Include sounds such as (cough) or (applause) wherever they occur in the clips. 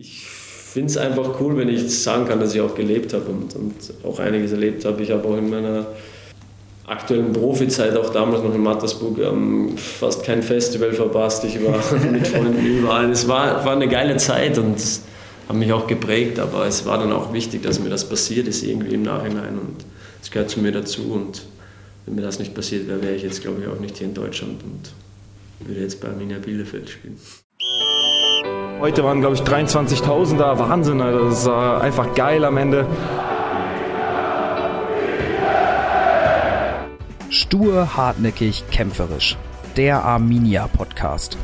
Ich finde es einfach cool, wenn ich sagen kann, dass ich auch gelebt habe und, und auch einiges erlebt habe. Ich habe auch in meiner aktuellen Profizeit, auch damals noch in Mattersburg, ähm, fast kein Festival verpasst. Ich war (laughs) mit Freunden überall. Es war, war eine geile Zeit und hat mich auch geprägt, aber es war dann auch wichtig, dass mir das passiert ist irgendwie im Nachhinein und es gehört zu mir dazu und wenn mir das nicht passiert wäre, wäre ich jetzt glaube ich auch nicht hier in Deutschland und würde jetzt bei Arminia Bielefeld spielen. Heute waren glaube ich 23.000 da, Wahnsinn, das war einfach geil am Ende. Stur, hartnäckig, kämpferisch. Der Arminia Podcast.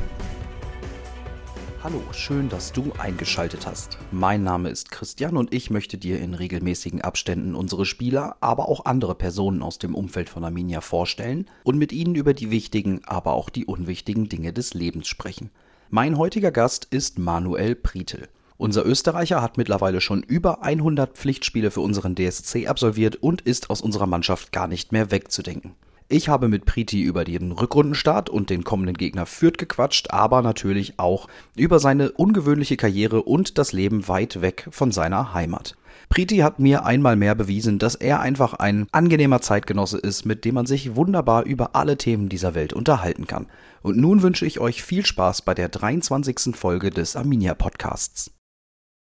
Hallo, schön, dass du eingeschaltet hast. Mein Name ist Christian und ich möchte dir in regelmäßigen Abständen unsere Spieler, aber auch andere Personen aus dem Umfeld von Arminia vorstellen und mit ihnen über die wichtigen, aber auch die unwichtigen Dinge des Lebens sprechen. Mein heutiger Gast ist Manuel Pritel. Unser Österreicher hat mittlerweile schon über 100 Pflichtspiele für unseren DSC absolviert und ist aus unserer Mannschaft gar nicht mehr wegzudenken. Ich habe mit Priti über den Rückrundenstart und den kommenden Gegner Fürth gequatscht, aber natürlich auch über seine ungewöhnliche Karriere und das Leben weit weg von seiner Heimat. Priti hat mir einmal mehr bewiesen, dass er einfach ein angenehmer Zeitgenosse ist, mit dem man sich wunderbar über alle Themen dieser Welt unterhalten kann. Und nun wünsche ich euch viel Spaß bei der 23. Folge des Arminia Podcasts.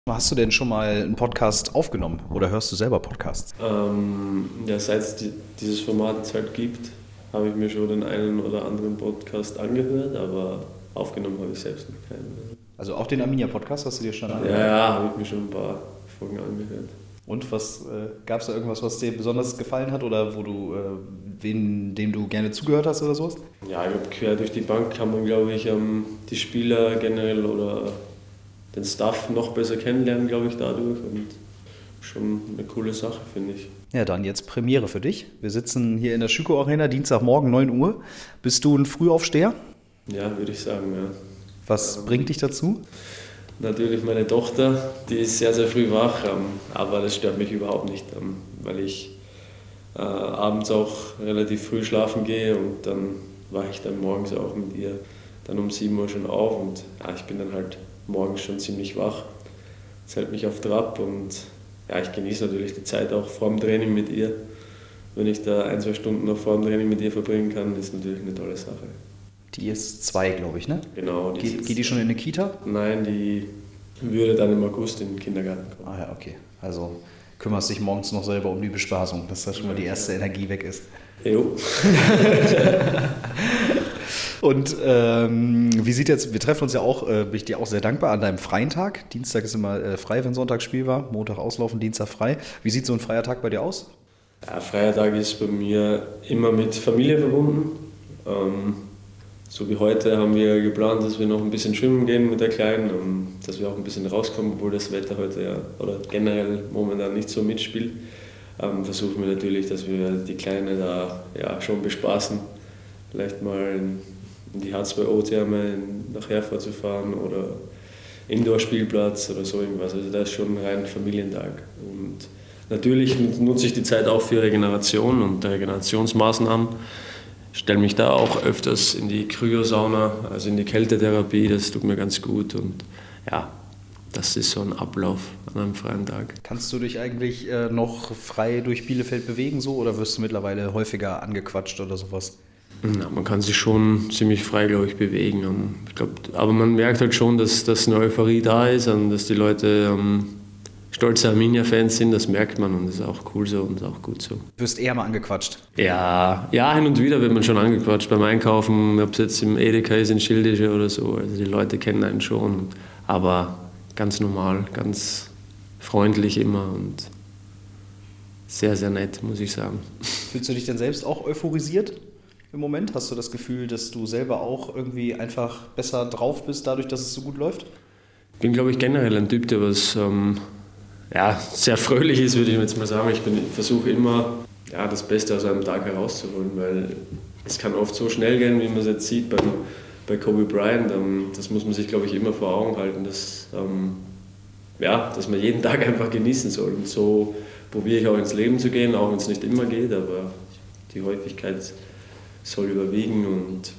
Hast du denn schon mal einen Podcast aufgenommen oder hörst du selber Podcasts? Ähm, ja, seit es die, dieses Format halt gibt, habe ich mir schon den einen oder anderen Podcast angehört, aber aufgenommen habe ich selbst noch keinen. Also auch den Arminia Podcast hast du dir schon angehört? Ja, ja, habe ich mir schon ein paar Folgen angehört. Und was äh, gab es da irgendwas, was dir besonders gefallen hat oder wo du äh, wen, dem du gerne zugehört hast oder sowas? Ja, ich glaube, quer durch die Bank kann man, glaube ich, ähm, die Spieler generell oder den Staff noch besser kennenlernen, glaube ich, dadurch. Und schon eine coole Sache, finde ich. Ja, dann jetzt Premiere für dich. Wir sitzen hier in der Schüko Arena, Dienstagmorgen 9 Uhr. Bist du ein Frühaufsteher? Ja, würde ich sagen, ja. Was bringt dich dazu? Natürlich meine Tochter, die ist sehr, sehr früh wach, ähm, aber das stört mich überhaupt nicht, ähm, weil ich äh, abends auch relativ früh schlafen gehe und dann wache ich dann morgens auch mit ihr dann um 7 Uhr schon auf und ja, ich bin dann halt morgens schon ziemlich wach. Das hält mich auf Trab und ja, ich genieße natürlich die Zeit auch vor dem Training mit ihr. Wenn ich da ein, zwei Stunden noch vor dem Training mit ihr verbringen kann, ist natürlich eine tolle Sache. Die ist zwei, glaube ich, ne? Genau. Die geht, geht die schon in eine Kita? Nein, die würde dann im August in den Kindergarten kommen. Ah ja, okay. Also kümmerst dich morgens noch selber um die Bespaßung, dass da schon mal die erste Energie weg ist. Jo. (laughs) Und ähm, wie sieht jetzt, wir treffen uns ja auch, äh, bin ich dir auch sehr dankbar, an deinem freien Tag. Dienstag ist immer äh, frei, wenn Sonntag Spiel war, Montag auslaufen, Dienstag frei. Wie sieht so ein freier Tag bei dir aus? Ja, freier Tag ist bei mir immer mit Familie verbunden. Ähm, so wie heute haben wir geplant, dass wir noch ein bisschen schwimmen gehen mit der Kleinen, um, dass wir auch ein bisschen rauskommen, obwohl das Wetter heute ja oder generell momentan nicht so mitspielt. Ähm, versuchen wir natürlich, dass wir die Kleine da ja, schon bespaßen. Vielleicht mal in in die H2O-Therme nach Herford zu fahren oder Indoor-Spielplatz oder so irgendwas. Also das ist schon ein rein Familientag. Und natürlich nutze ich die Zeit auch für Regeneration und Regenerationsmaßnahmen. Ich stelle mich da auch öfters in die Kryosauna, also in die Kältetherapie, das tut mir ganz gut. Und ja, das ist so ein Ablauf an einem freien Tag. Kannst du dich eigentlich äh, noch frei durch Bielefeld bewegen so oder wirst du mittlerweile häufiger angequatscht oder sowas? Ja, man kann sich schon ziemlich frei, glaube ich, bewegen. Ähm, ich glaub, aber man merkt halt schon, dass, dass eine Euphorie da ist und dass die Leute ähm, stolze Arminia-Fans sind. Das merkt man und das ist auch cool so und auch gut so. Du wirst eher mal angequatscht? Ja, ja, hin und wieder wird man schon angequatscht. Beim Einkaufen, ob es jetzt im Edeka ist, in Schildische oder so. Also die Leute kennen einen schon. Aber ganz normal, ganz freundlich immer und sehr, sehr nett, muss ich sagen. Fühlst du dich denn selbst auch euphorisiert? im Moment? Hast du das Gefühl, dass du selber auch irgendwie einfach besser drauf bist, dadurch, dass es so gut läuft? Ich bin, glaube ich, generell ein Typ, der was ähm, ja, sehr fröhlich ist, würde ich jetzt mal sagen. Ich, ich versuche immer, ja, das Beste aus einem Tag herauszuholen, weil es kann oft so schnell gehen, wie man es jetzt sieht bei, bei Kobe Bryant. Ähm, das muss man sich, glaube ich, immer vor Augen halten, dass, ähm, ja, dass man jeden Tag einfach genießen soll. Und so probiere ich auch ins Leben zu gehen, auch wenn es nicht immer geht, aber die Häufigkeit soll überwiegen und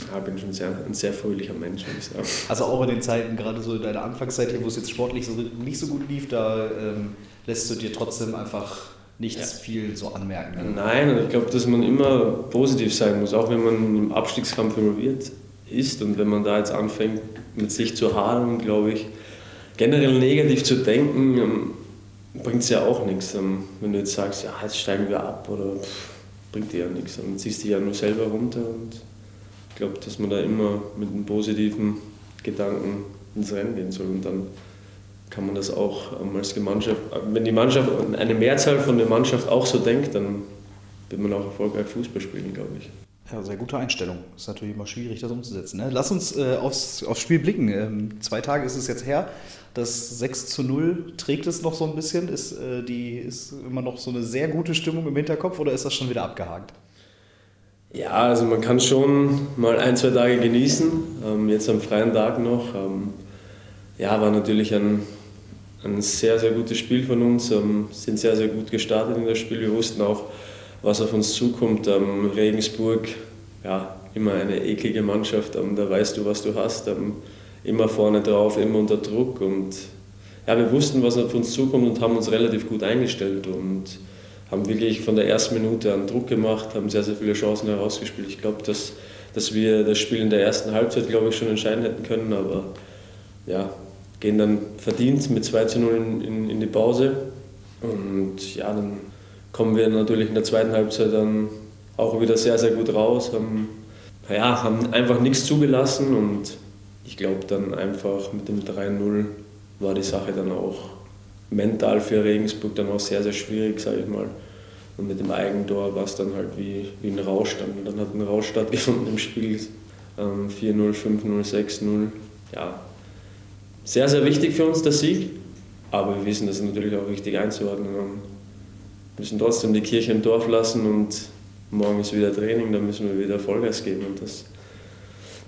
Ja, ich bin schon sehr, ein sehr fröhlicher Mensch, würde ich sagen. Also auch in den Zeiten, gerade so in deiner Anfangszeit hier, wo es jetzt sportlich so, nicht so gut lief, da ähm, lässt du dir trotzdem einfach nichts ja. viel so anmerken. Ne? Nein, ich glaube, dass man immer positiv sein muss, auch wenn man im Abstiegskampf involviert ist und wenn man da jetzt anfängt, mit sich zu hadern, glaube ich, generell negativ zu denken, ähm, bringt es ja auch nichts. Ähm, wenn du jetzt sagst, ja, jetzt steigen wir ab oder pff, bringt dir ja nichts. Dann ziehst du dich ja nur selber runter und ich glaube, dass man da immer mit einem positiven Gedanken ins Rennen gehen soll und dann kann man das auch ähm, als Mannschaft, wenn die Mannschaft, eine Mehrzahl von der Mannschaft auch so denkt, dann wird man auch erfolgreich Fußball spielen, glaube ich. Ja, sehr gute Einstellung. Ist natürlich immer schwierig, das umzusetzen. Ne? Lass uns äh, aufs, aufs Spiel blicken. Ähm, zwei Tage ist es jetzt her. Das 6 zu 0 trägt es noch so ein bisschen. Ist, äh, die, ist immer noch so eine sehr gute Stimmung im Hinterkopf oder ist das schon wieder abgehakt? Ja, also man kann schon mal ein, zwei Tage genießen. Ähm, jetzt am freien Tag noch. Ähm, ja, war natürlich ein, ein sehr, sehr gutes Spiel von uns. Ähm, sind sehr, sehr gut gestartet in das Spiel. Wir wussten auch, was auf uns zukommt. Ähm, Regensburg, ja, immer eine eklige Mannschaft, ähm, da weißt du, was du hast. Ähm, immer vorne drauf, immer unter Druck. Und ja, wir wussten, was auf uns zukommt und haben uns relativ gut eingestellt und haben wirklich von der ersten Minute an Druck gemacht, haben sehr, sehr viele Chancen herausgespielt. Ich glaube, dass, dass wir das Spiel in der ersten Halbzeit, glaube ich, schon entscheiden hätten können, aber ja, gehen dann verdient mit 2 zu 0 in, in, in die Pause. Und ja, dann kommen wir natürlich in der zweiten Halbzeit dann auch wieder sehr, sehr gut raus. Haben, ja, haben einfach nichts zugelassen und ich glaube dann einfach mit dem 3-0 war die Sache dann auch mental für Regensburg dann auch sehr, sehr schwierig, sage ich mal. Und mit dem Eigentor war es dann halt wie, wie ein Rausch. Dann, dann hat ein Rausch stattgefunden im Spiel. Ähm, 4-0, 5-0, 6-0. Ja, sehr, sehr wichtig für uns der Sieg. Aber wir wissen das natürlich auch richtig einzuordnen. Wir müssen trotzdem die Kirche im Dorf lassen und morgen ist wieder Training, dann müssen wir wieder Vollgas geben. Und das,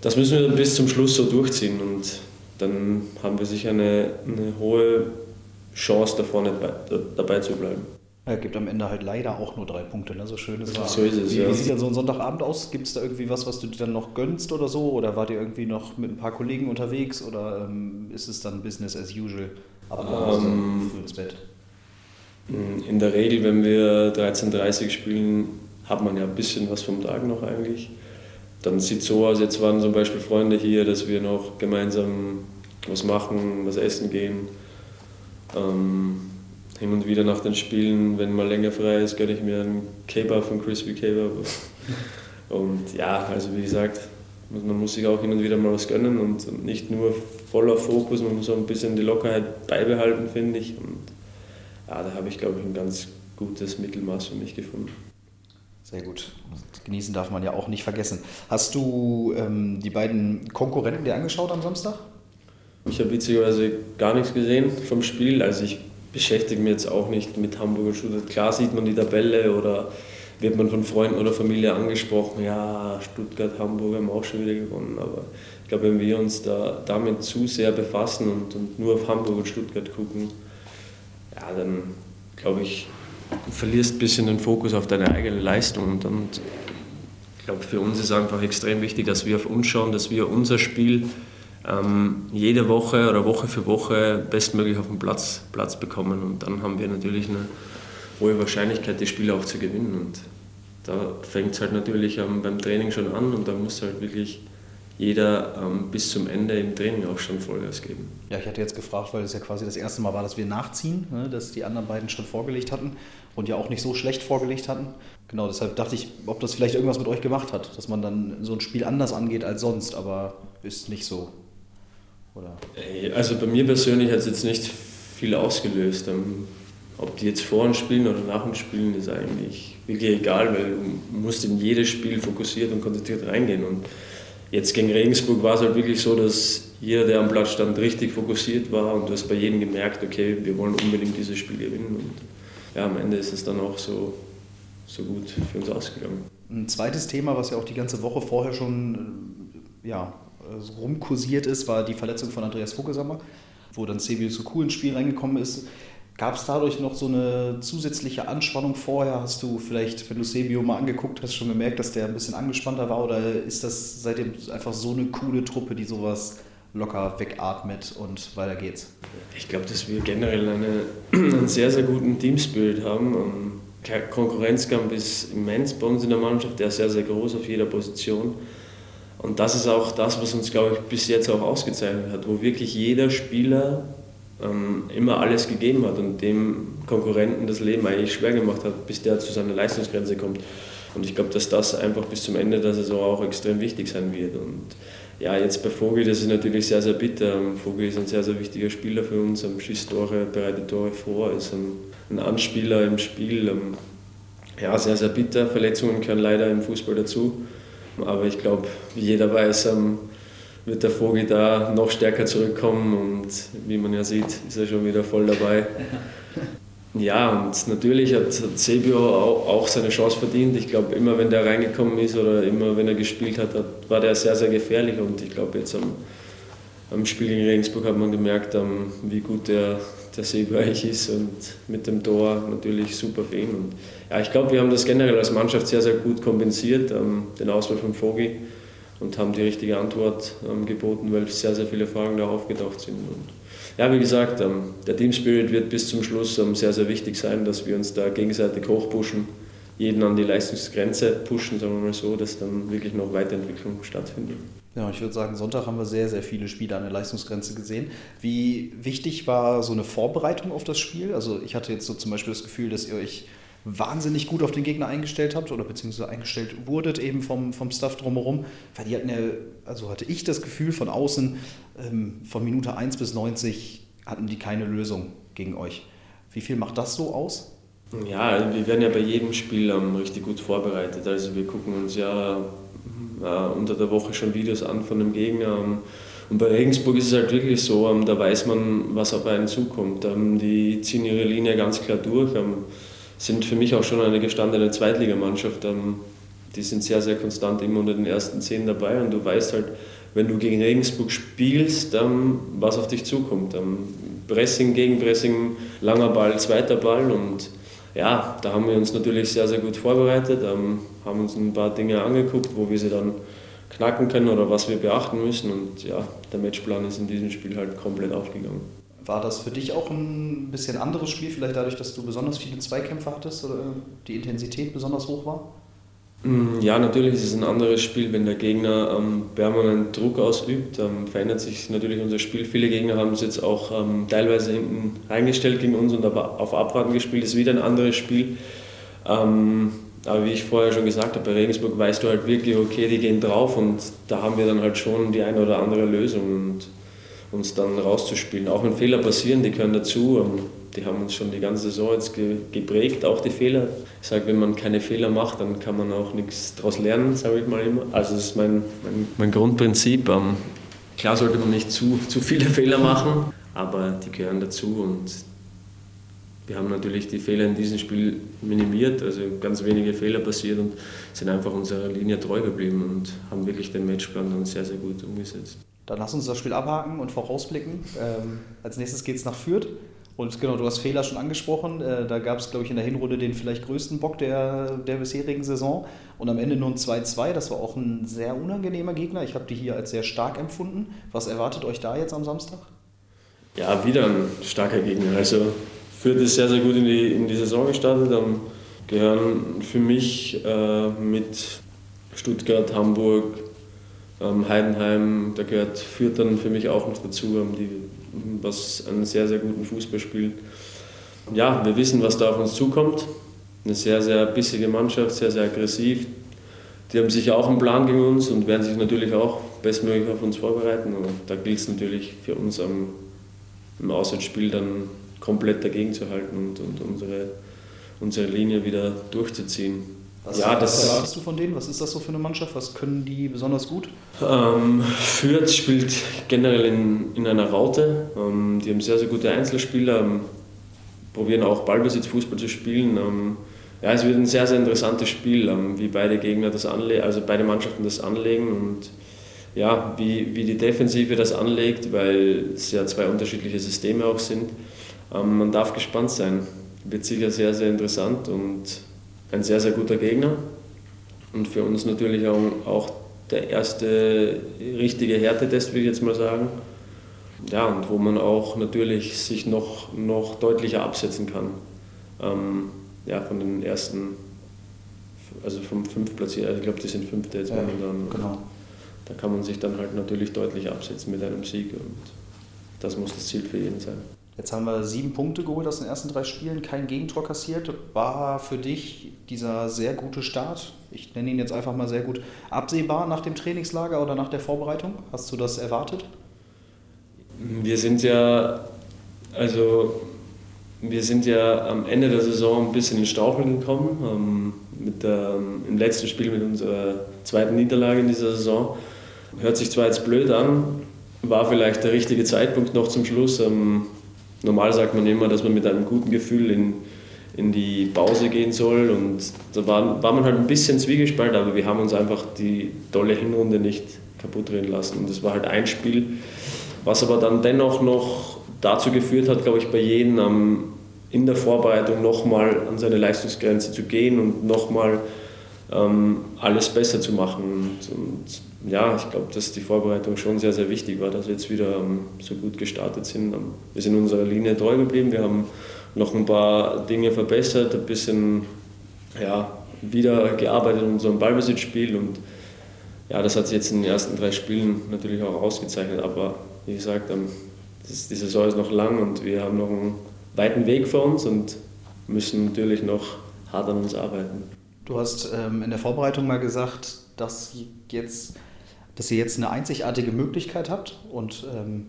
das müssen wir bis zum Schluss so durchziehen. Und dann haben wir sicher eine, eine hohe Chance, da vorne dabei zu bleiben. Er gibt am Ende halt leider auch nur drei Punkte, ne? so schön es war. So ist es, wie, ja. Wie sieht dann so ein Sonntagabend aus? Gibt es da irgendwie was, was du dir dann noch gönnst oder so? Oder wart ihr irgendwie noch mit ein paar Kollegen unterwegs? Oder ähm, ist es dann Business as usual? Ab ähm, früh ins Bett? In der Regel, wenn wir 13.30 spielen, hat man ja ein bisschen was vom Tag noch eigentlich. Dann sieht es so aus, jetzt waren zum Beispiel Freunde hier, dass wir noch gemeinsam was machen, was essen gehen. Ähm, hin und wieder nach den Spielen, wenn mal länger frei ist, gönne ich mir einen Kebab von Crispy Kebab. (laughs) Und ja, also wie gesagt, man muss sich auch hin und wieder mal was gönnen und nicht nur voller Fokus, man muss auch ein bisschen die Lockerheit beibehalten, finde ich. Und ja, da habe ich, glaube ich, ein ganz gutes Mittelmaß für mich gefunden. Sehr gut. Genießen darf man ja auch nicht vergessen. Hast du ähm, die beiden Konkurrenten dir angeschaut am Samstag? Ich habe witzigerweise gar nichts gesehen vom Spiel. Also ich beschäftige mich jetzt auch nicht mit Hamburg und Stuttgart. Klar sieht man die Tabelle oder wird man von Freunden oder Familie angesprochen, ja, Stuttgart, Hamburg haben auch schon wieder gewonnen. Aber ich glaube, wenn wir uns da damit zu sehr befassen und, und nur auf Hamburg und Stuttgart gucken, ja, dann glaube ich, du verlierst ein bisschen den Fokus auf deine eigene Leistung. Und, und ich glaube, für uns ist einfach extrem wichtig, dass wir auf uns schauen, dass wir unser Spiel ähm, jede Woche oder Woche für Woche bestmöglich auf den Platz, Platz bekommen. Und dann haben wir natürlich eine hohe Wahrscheinlichkeit, die Spiele auch zu gewinnen. Und da fängt es halt natürlich ähm, beim Training schon an und da muss halt wirklich jeder ähm, bis zum Ende im Training auch schon Vollgas geben. Ja, ich hatte jetzt gefragt, weil es ja quasi das erste Mal war, dass wir nachziehen, ne, dass die anderen beiden schon vorgelegt hatten und ja auch nicht so schlecht vorgelegt hatten. Genau, deshalb dachte ich, ob das vielleicht irgendwas mit euch gemacht hat, dass man dann so ein Spiel anders angeht als sonst, aber ist nicht so. Oder? Also bei mir persönlich hat es jetzt nicht viel ausgelöst. Ähm, ob die jetzt vor uns spielen oder nach uns spielen, ist eigentlich wirklich egal, weil du musst in jedes Spiel fokussiert und konzentriert reingehen. Und jetzt gegen Regensburg war es halt wirklich so, dass jeder, der am Platz stand, richtig fokussiert war und du hast bei jedem gemerkt, okay, wir wollen unbedingt dieses Spiel gewinnen. Und ja, am Ende ist es dann auch so, so gut für uns ausgegangen. Ein zweites Thema, was ja auch die ganze Woche vorher schon ja, so rumkursiert ist, war die Verletzung von Andreas Vogelsammer, wo dann Seville Suku ins Spiel reingekommen ist. Gab es dadurch noch so eine zusätzliche Anspannung vorher? Hast du vielleicht, wenn du Sebio mal angeguckt hast, schon gemerkt, dass der ein bisschen angespannter war? Oder ist das seitdem einfach so eine coole Truppe, die sowas locker wegatmet und weiter geht's? Ich glaube, dass wir generell eine, (clears throat) einen sehr, sehr guten Teamspirit haben. Konkurrenzkampf ist immens bei uns in der Mannschaft, der ist sehr, sehr groß auf jeder Position. Und das ist auch das, was uns, glaube ich, bis jetzt auch ausgezeichnet hat, wo wirklich jeder Spieler ähm, immer alles gegeben hat und dem Konkurrenten das Leben eigentlich schwer gemacht hat, bis der zu seiner Leistungsgrenze kommt. Und ich glaube, dass das einfach bis zum Ende der Saison auch extrem wichtig sein wird. Und ja, jetzt bei Vogel, das ist natürlich sehr, sehr bitter. Vogel ist ein sehr, sehr wichtiger Spieler für uns, er schießt Tore, bereitet Tore vor, ist ein, ein Anspieler im Spiel. Ähm, ja, sehr, sehr bitter. Verletzungen gehören leider im Fußball dazu. Aber ich glaube, wie jeder weiß, ähm, wird der Vogel da noch stärker zurückkommen und wie man ja sieht, ist er schon wieder voll dabei. (laughs) Ja, und natürlich hat, hat Sebio auch, seine Chance verdient. Ich glaube, immer wenn der reingekommen ist oder immer wenn er gespielt hat, war der sehr, sehr gefährlich. Und ich glaube, jetzt am, am, Spiel gegen Regensburg hat man gemerkt, ähm, wie gut der, der Sebio eigentlich ist. Und mit dem Tor natürlich super für ihn. Und ja, ich glaube, wir haben das generell als Mannschaft sehr, sehr gut kompensiert, ähm, den Auswahl von Vogel und haben die richtige Antwort ähm, geboten, weil sehr, sehr viele Fragen da aufgetaucht sind. Und ja, wie gesagt, ähm, der Team Spirit wird bis zum Schluss ähm, sehr, sehr wichtig sein, dass wir uns da gegenseitig hochpushen, jeden an die Leistungsgrenze pushen, sagen wir mal so, dass dann wirklich noch Weiterentwicklung stattfindet. Ja, ich würde sagen, Sonntag haben wir sehr, sehr viele Spiele an der Leistungsgrenze gesehen. Wie wichtig war so eine Vorbereitung auf das Spiel? Also ich hatte jetzt so zum Beispiel das Gefühl, dass ihr euch wahnsinnig gut auf den Gegner eingestellt habt oder beziehungsweise eingestellt wurdet eben vom, vom Stuff drumherum. Weil die hatten ja, also hatte ich das Gefühl von außen, ähm, von Minute 1 bis 90 hatten die keine Lösung gegen euch. Wie viel macht das so aus? Ja, wir werden ja bei jedem Spiel ähm, richtig gut vorbereitet. Also wir gucken uns ja äh, unter der Woche schon Videos an von dem Gegner. Ähm, und bei Regensburg ist es halt wirklich so, ähm, da weiß man, was auf einen zukommt. Ähm, die ziehen ihre Linie ganz klar durch. Sind für mich auch schon eine gestandene Zweitligamannschaft. Ähm, die sind sehr, sehr konstant immer unter den ersten zehn dabei und du weißt halt, wenn du gegen Regensburg spielst, ähm, was auf dich zukommt. Ähm, Pressing, Gegenpressing, langer Ball, zweiter Ball und ja, da haben wir uns natürlich sehr, sehr gut vorbereitet, haben uns ein paar Dinge angeguckt, wo wir sie dann knacken können oder was wir beachten müssen und ja, der Matchplan ist in diesem Spiel halt komplett aufgegangen. War das für dich auch ein bisschen anderes Spiel, vielleicht dadurch, dass du besonders viele Zweikämpfe hattest oder die Intensität besonders hoch war? Mm, ja, natürlich ist es ein anderes Spiel, wenn der Gegner ähm, permanent Druck ausübt. Ähm, verändert sich natürlich unser Spiel. Viele Gegner haben es jetzt auch ähm, teilweise hinten reingestellt gegen uns und aber auf Abwarten gespielt. Das ist wieder ein anderes Spiel. Ähm, aber wie ich vorher schon gesagt habe, bei Regensburg weißt du halt wirklich, okay, die gehen drauf und da haben wir dann halt schon die eine oder andere Lösung. Und uns dann rauszuspielen. Auch wenn Fehler passieren, die gehören dazu. Die haben uns schon die ganze Saison jetzt geprägt, auch die Fehler. Ich sage, wenn man keine Fehler macht, dann kann man auch nichts daraus lernen, sage ich mal immer. Also das ist mein, mein, mein Grundprinzip. Ähm, klar sollte man nicht zu, zu viele Fehler machen, aber die gehören dazu und wir haben natürlich die Fehler in diesem Spiel minimiert, also ganz wenige Fehler passiert und sind einfach unserer Linie treu geblieben und haben wirklich den Matchplan dann sehr, sehr gut umgesetzt. Dann lass uns das Spiel abhaken und vorausblicken. Ähm, als nächstes geht es nach Fürth. Und genau, du hast Fehler schon angesprochen. Äh, da gab es, glaube ich, in der Hinrunde den vielleicht größten Bock der, der bisherigen Saison. Und am Ende nur ein 2-2. Das war auch ein sehr unangenehmer Gegner. Ich habe die hier als sehr stark empfunden. Was erwartet euch da jetzt am Samstag? Ja, wieder ein starker Gegner. Also Fürth ist sehr, sehr gut in die, in die Saison gestartet. Dann gehören für mich äh, mit Stuttgart, Hamburg, Heidenheim, da gehört Fürth dann für mich auch noch dazu, ähm, die, was einen sehr, sehr guten Fußball spielt. Ja, wir wissen, was da auf uns zukommt. Eine sehr, sehr bissige Mannschaft, sehr, sehr aggressiv. Die haben sicher auch einen Plan gegen uns und werden sich natürlich auch bestmöglich auf uns vorbereiten. Und da gilt es natürlich für uns am, im Auswärtsspiel dann komplett dagegen zu halten und, und unsere, unsere Linie wieder durchzuziehen. Was, ja, das, was erwartest du von denen? Was ist das so für eine Mannschaft? Was können die besonders gut? Ähm, Fürth spielt generell in, in einer Raute. Ähm, die haben sehr, sehr gute Einzelspieler, ähm, probieren auch Ballbesitzfußball zu spielen. Ähm, ja, es wird ein sehr, sehr interessantes Spiel, ähm, wie beide Gegner das anlegen, also beide Mannschaften das anlegen. Und ja, wie, wie die Defensive das anlegt, weil es ja zwei unterschiedliche Systeme auch sind. Ähm, man darf gespannt sein. Wird sicher sehr, sehr interessant und ein sehr, sehr guter Gegner. Und für uns natürlich auch, auch der erste richtige Härtetest, würde ich jetzt mal sagen. Ja, und wo man auch natürlich sich noch, noch deutlicher absetzen kann. Ähm, ja, von den ersten, also vom fünf also ich glaube, die sind fünfte jetzt ja, momentan. Genau. Da kann man sich dann halt natürlich deutlich absetzen mit einem Sieg und das muss das Ziel für jeden sein. Jetzt haben wir sieben Punkte geholt aus den ersten drei Spielen, kein Gegentor kassiert. War für dich dieser sehr gute Start, ich nenne ihn jetzt einfach mal sehr gut, absehbar nach dem Trainingslager oder nach der Vorbereitung? Hast du das erwartet? Wir sind ja, also wir sind ja am Ende der Saison ein bisschen in Staucheln gekommen. Ähm, mit der, Im letzten Spiel mit unserer zweiten Niederlage in dieser Saison. Hört sich zwar jetzt blöd an, war vielleicht der richtige Zeitpunkt noch zum Schluss. Ähm, normal sagt man immer, dass man mit einem guten Gefühl in, in die Pause gehen soll. Und da war, war man halt ein bisschen zwiegespalten, aber wir haben uns einfach die tolle Hinrunde nicht kaputt drehen lassen. Und das war halt ein Spiel, was aber dann dennoch noch dazu geführt hat, glaube ich, bei jedem am, in der Vorbereitung nochmal an seine Leistungsgrenze zu gehen und nochmal ähm, alles besser zu machen. Und, ja, ich glaube, dass die Vorbereitung schon sehr, sehr wichtig war, dass wir jetzt wieder ähm, so gut gestartet sind. Ähm, wir sind unserer Linie treu geblieben, wir haben noch ein paar Dinge verbessert, ein bisschen ja, wieder gearbeitet in unserem Ballbesitzspiel und ja, das hat sich jetzt in den ersten drei Spielen natürlich auch ausgezeichnet, aber wie gesagt, ähm, die Saison ist noch lang und wir haben noch einen weiten Weg vor uns und müssen natürlich noch hart an uns arbeiten. Du hast ähm, in der Vorbereitung mal gesagt, dass, jetzt, dass ihr jetzt eine einzigartige Möglichkeit habt und ähm,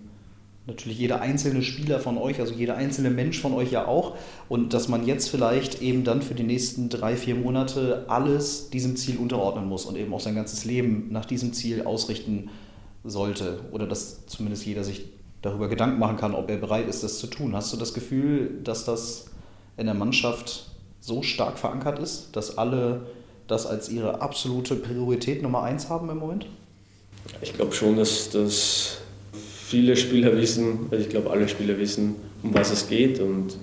natürlich jeder einzelne Spieler von euch, also jeder einzelne Mensch von euch ja auch, und dass man jetzt vielleicht eben dann für die nächsten drei, vier Monate alles diesem Ziel unterordnen muss und eben auch sein ganzes Leben nach diesem Ziel ausrichten sollte oder dass zumindest jeder sich darüber Gedanken machen kann, ob er bereit ist, das zu tun. Hast du das Gefühl, dass das in der Mannschaft so stark verankert ist, dass alle das als ihre absolute Priorität Nummer eins haben im Moment? Ich glaube schon, dass, dass viele Spieler wissen, also ich glaube alle Spieler wissen, um was es geht. Und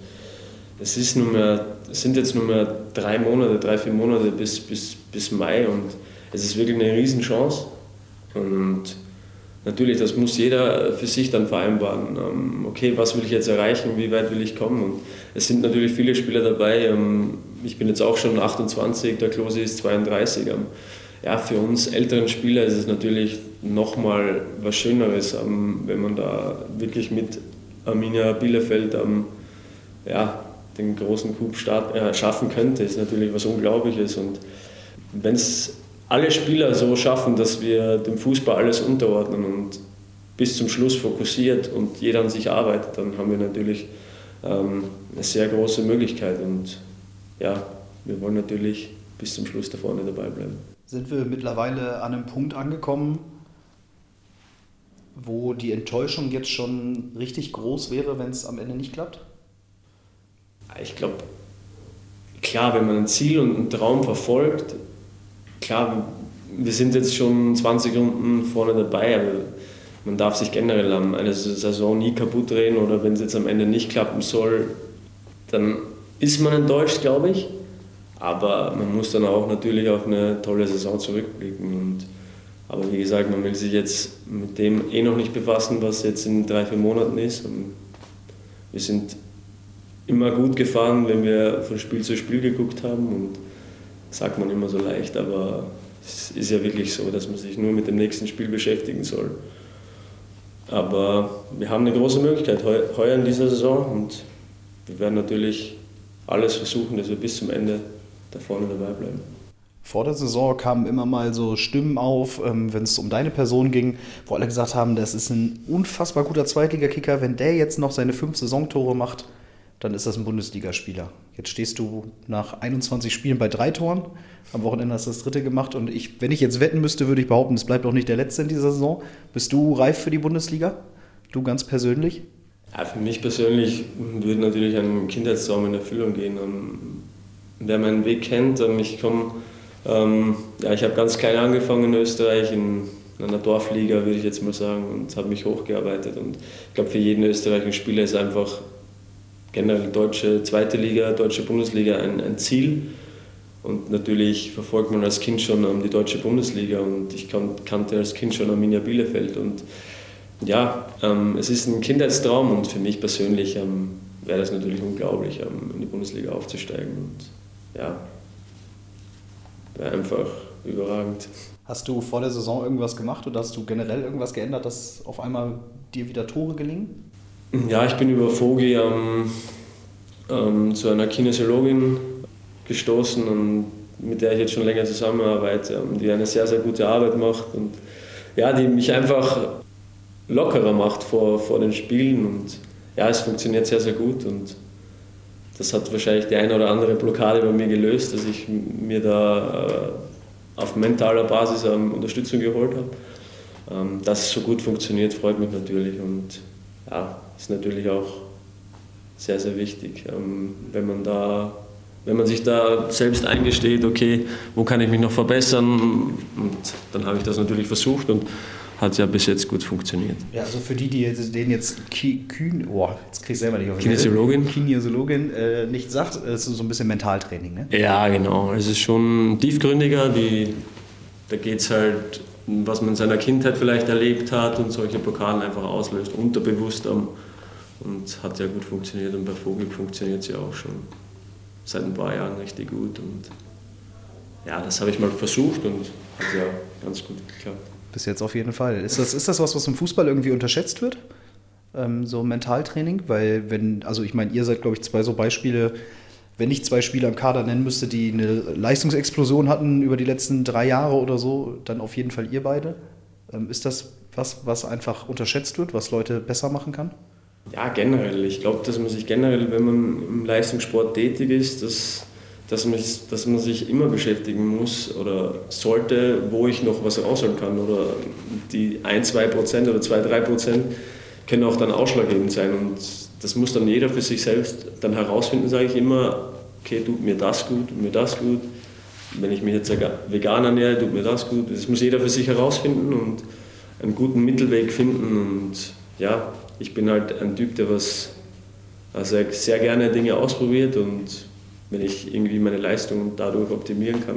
es, ist nur mehr, es sind jetzt nur mehr drei Monate, drei, vier Monate bis, bis, bis Mai. Und es ist wirklich eine Riesenchance. Und natürlich, das muss jeder für sich dann vereinbaren. Ähm, okay, was will ich jetzt erreichen, wie weit will ich kommen? Und es sind natürlich viele Spieler dabei. Ähm, ich bin jetzt auch schon 28, der Klose ist 32. Ähm, ja, für uns älteren Spieler ist es natürlich nochmal was Schöneres, wenn man da wirklich mit Arminia Bielefeld ja, den großen Coup äh, schaffen könnte, ist natürlich was Unglaubliches. Und wenn es alle Spieler so schaffen, dass wir dem Fußball alles unterordnen und bis zum Schluss fokussiert und jeder an sich arbeitet, dann haben wir natürlich ähm, eine sehr große Möglichkeit. Und ja, wir wollen natürlich bis zum Schluss da vorne dabei bleiben. Sind wir mittlerweile an einem Punkt angekommen, wo die Enttäuschung jetzt schon richtig groß wäre, wenn es am Ende nicht klappt? Ich glaube, klar, wenn man ein Ziel und einen Traum verfolgt, klar, wir sind jetzt schon 20 Runden vorne dabei, aber man darf sich generell eine Saison nie kaputt drehen oder wenn es jetzt am Ende nicht klappen soll, dann ist man enttäuscht, glaube ich. Aber man muss dann auch natürlich auf eine tolle Saison zurückblicken. Und, aber wie gesagt, man will sich jetzt mit dem eh noch nicht befassen, was jetzt in drei, vier Monaten ist. Und wir sind immer gut gefahren, wenn wir von Spiel zu Spiel geguckt haben. Und sagt man immer so leicht, aber es ist ja wirklich so, dass man sich nur mit dem nächsten Spiel beschäftigen soll. Aber wir haben eine große Möglichkeit heuer in dieser Saison und wir werden natürlich alles versuchen, dass wir bis zum Ende da vorne dabei bleiben. Vor der Saison kamen immer mal so Stimmen auf, ähm, wenn es um deine Person ging, wo alle gesagt haben, das ist ein unfassbar guter Zweitligakicker. Wenn der jetzt noch seine fünf Saisontore macht, dann ist das ein Bundesligaspieler. Jetzt stehst du nach 21 Spielen bei drei Toren. Am Wochenende hast du das dritte gemacht. Und ich, wenn ich jetzt wetten müsste, würde ich behaupten, es bleibt auch nicht der letzte in dieser Saison. Bist du reif für die Bundesliga? Du ganz persönlich? Ja, für mich persönlich würde natürlich ein Kindheitstraum in Erfüllung gehen. Wer meinen Weg kennt, ähm, ich komme, ähm, ja, ich habe ganz klein angefangen in Österreich, in, in einer Dorfliga, würde ich jetzt mal sagen, und habe mich hochgearbeitet. Und ich glaube, für jeden österreichischen Spieler ist einfach generell deutsche zweite Liga, deutsche Bundesliga ein, ein Ziel. Und natürlich verfolgt man als Kind schon um, die deutsche Bundesliga und ich kan kannte als Kind schon Arminia Bielefeld. Und ja, ähm, es ist ein Kindheitstraum und für mich persönlich ähm, wäre das natürlich unglaublich, ähm, in die Bundesliga aufzusteigen. Und ja, wäre einfach überragend. Hast du vor der Saison irgendwas gemacht oder hast du generell irgendwas geändert, dass auf einmal dir wieder Tore gelingen? Ja, ich bin über Vogel ähm, ähm, zu einer Kinesiologin gestoßen und mit der ich jetzt schon länger zusammenarbeite, ähm, die eine sehr, sehr gute Arbeit macht und ja, die mich einfach lockerer macht vor, vor den Spielen und ja, es funktioniert sehr, sehr gut und das hat wahrscheinlich die eine oder andere Blockade bei mir gelöst, dass ich mir da äh, auf mentaler Basis ähm, Unterstützung geholt habe. Ähm, dass es so gut funktioniert, freut mich natürlich und ja, ist natürlich auch sehr, sehr wichtig, ähm, wenn man da wenn man sich da selbst eingesteht, okay, wo kann ich mich noch verbessern? Und dann habe ich das natürlich versucht und hat ja bis jetzt gut funktioniert. Ja, also für die, die denen jetzt Kühn, oh, jetzt krieg ich selber nicht auf Kinesiologin. Kinesiologin äh, nicht sagt, ist so ein bisschen Mentaltraining, ne? Ja, genau. Es ist schon tiefgründiger. Die, da geht es halt, was man in seiner Kindheit vielleicht erlebt hat und solche Blockaden einfach auslöst, unterbewusst. Um, und hat ja gut funktioniert und bei Vogel funktioniert sie auch schon seit ein paar Jahren richtig gut. Und ja, das habe ich mal versucht und hat ja ganz gut geklappt. Bis jetzt auf jeden Fall. Ist das, ist das was, was im Fußball irgendwie unterschätzt wird? Ähm, so Mentaltraining? Weil, wenn, also ich meine, ihr seid, glaube ich, zwei so Beispiele, wenn ich zwei Spieler im Kader nennen müsste, die eine Leistungsexplosion hatten über die letzten drei Jahre oder so, dann auf jeden Fall ihr beide. Ähm, ist das was, was einfach unterschätzt wird, was Leute besser machen kann? Ja, generell. Ich glaube, dass man sich generell, wenn man im Leistungssport tätig ist, dass dass man, dass man sich immer beschäftigen muss oder sollte, wo ich noch was rausholen kann. Oder die 1, 2 Prozent oder 2, 3 Prozent können auch dann ausschlaggebend sein. Und das muss dann jeder für sich selbst dann herausfinden, sage ich immer, okay, tut mir das gut, tut mir das gut. Wenn ich mich jetzt vegan ernähre, tut mir das gut. Das muss jeder für sich herausfinden und einen guten Mittelweg finden. Und ja, ich bin halt ein Typ, der was also sehr gerne Dinge ausprobiert und wenn ich irgendwie meine Leistung dadurch optimieren kann,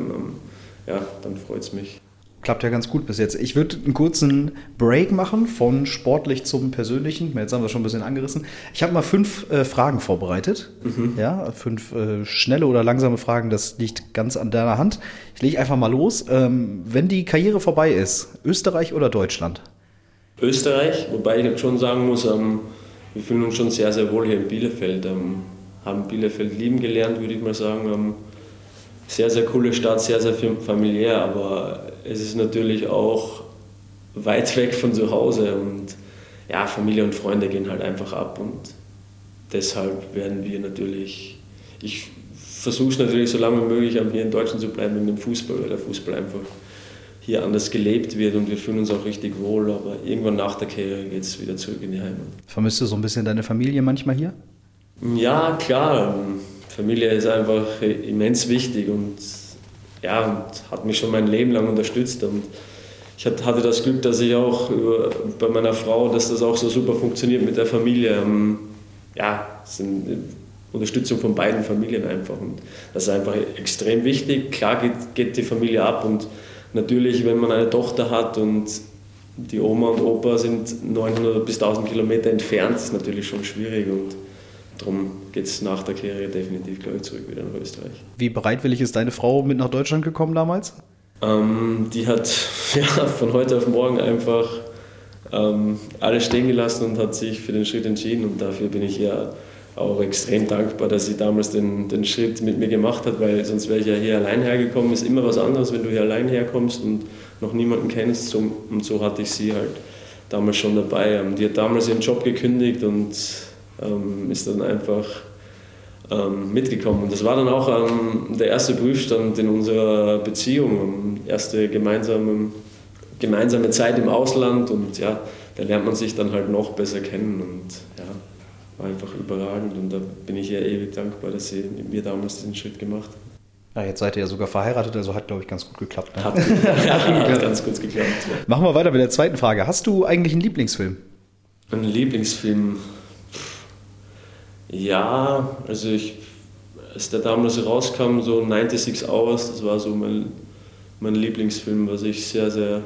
ja, dann freut es mich. Klappt ja ganz gut bis jetzt. Ich würde einen kurzen Break machen von sportlich zum persönlichen. Jetzt haben wir schon ein bisschen angerissen. Ich habe mal fünf äh, Fragen vorbereitet. Mhm. Ja, fünf äh, schnelle oder langsame Fragen. Das liegt ganz an deiner Hand. Ich lege einfach mal los. Ähm, wenn die Karriere vorbei ist, Österreich oder Deutschland? Österreich, wobei ich schon sagen muss, ähm, wir fühlen uns schon sehr, sehr wohl hier in Bielefeld. Ähm, haben Bielefeld lieben gelernt, würde ich mal sagen. Ähm, sehr, sehr coole Stadt, sehr, sehr familiär, aber es ist natürlich auch weit weg von zu Hause und ja, Familie und Freunde gehen halt einfach ab und deshalb werden wir natürlich, ich versuche natürlich so lange wie möglich hier in Deutschland zu bleiben in dem Fußball, weil der Fußball einfach hier anders gelebt wird und wir fühlen uns auch richtig wohl, aber irgendwann nach der Karriere geht es wieder zurück in die Heimat. Vermisst du so ein bisschen deine Familie manchmal hier? Ja, klar. Familie ist einfach immens wichtig und ja, hat mich schon mein Leben lang unterstützt. Und ich hatte das Glück, dass ich auch über, bei meiner Frau, dass das auch so super funktioniert mit der Familie. Ähm, ja, es ist eine Unterstützung von beiden Familien einfach. Und das ist einfach extrem wichtig. Klar geht, geht die Familie ab und natürlich, wenn man eine Tochter hat und die Oma und Opa sind 900 bis 1000 Kilometer entfernt, ist natürlich schon schwierig. Und Darum geht es nach der Karriere definitiv, glaube ich, zurück wieder nach Österreich. Wie bereitwillig ist deine Frau mit nach Deutschland gekommen damals? Ähm, die hat (laughs) ja, von heute auf morgen einfach ähm, alles stehen gelassen und hat sich für den Schritt entschieden. Und dafür bin ich ihr auch extrem dankbar, dass sie damals den, den Schritt mit mir gemacht hat, weil sonst wäre ich ja hier allein hergekommen. Ist immer was anderes, wenn du hier allein herkommst und noch niemanden kennst. Und so hatte ich sie halt damals schon dabei. Ähm, die hat damals ihren Job gekündigt und ähm, ist dann einfach ähm, mitgekommen. Und das war dann auch ähm, der erste Prüfstand in unserer Beziehung, erste gemeinsame, gemeinsame Zeit im Ausland und ja, da lernt man sich dann halt noch besser kennen und war einfach überragend und da bin ich ihr ewig dankbar, dass sie mir damals diesen Schritt gemacht hat. Ja, jetzt seid ihr ja sogar verheiratet, also hat, glaube ich, ganz gut geklappt. Ne? Hat, (laughs) hat ganz gut geklappt. Ja. Machen wir weiter mit der zweiten Frage. Hast du eigentlich einen Lieblingsfilm? Ein Lieblingsfilm? Ja, also ich, als der damals rauskam, so 96 Hours, das war so mein, mein Lieblingsfilm, was ich sehr, sehr